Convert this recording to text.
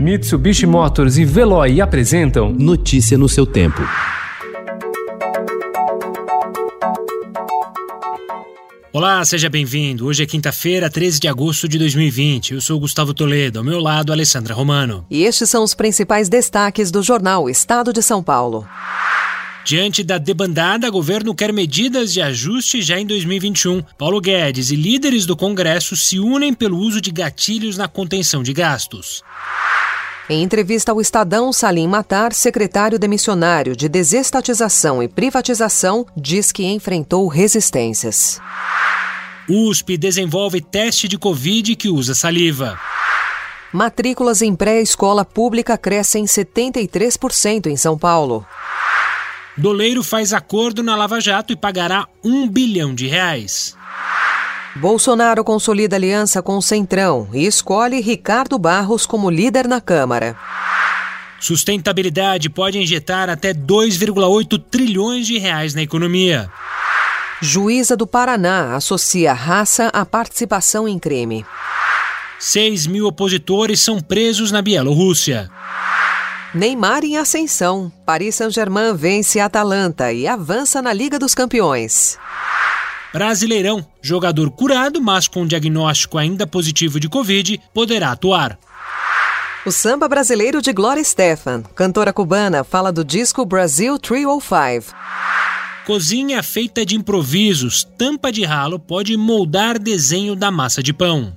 Mitsubishi Motors e Veloy apresentam Notícia no seu tempo. Olá, seja bem-vindo. Hoje é quinta-feira, 13 de agosto de 2020. Eu sou Gustavo Toledo, ao meu lado, Alessandra Romano. E estes são os principais destaques do jornal Estado de São Paulo. Diante da debandada, o governo quer medidas de ajuste já em 2021. Paulo Guedes e líderes do Congresso se unem pelo uso de gatilhos na contenção de gastos. Em entrevista ao Estadão, Salim Matar, secretário demissionário de Desestatização e Privatização, diz que enfrentou resistências. USP desenvolve teste de Covid que usa saliva. Matrículas em pré-escola pública crescem 73% em São Paulo. Doleiro faz acordo na Lava Jato e pagará um bilhão de reais. Bolsonaro consolida aliança com o Centrão e escolhe Ricardo Barros como líder na Câmara. Sustentabilidade pode injetar até 2,8 trilhões de reais na economia. Juíza do Paraná associa raça à participação em crime. 6 mil opositores são presos na Bielorrússia. Neymar em ascensão. Paris Saint-Germain vence a Atalanta e avança na Liga dos Campeões. Brasileirão, jogador curado, mas com diagnóstico ainda positivo de Covid, poderá atuar. O samba brasileiro de Gloria Stefan, cantora cubana, fala do disco Brasil 305. Cozinha feita de improvisos, tampa de ralo pode moldar desenho da massa de pão.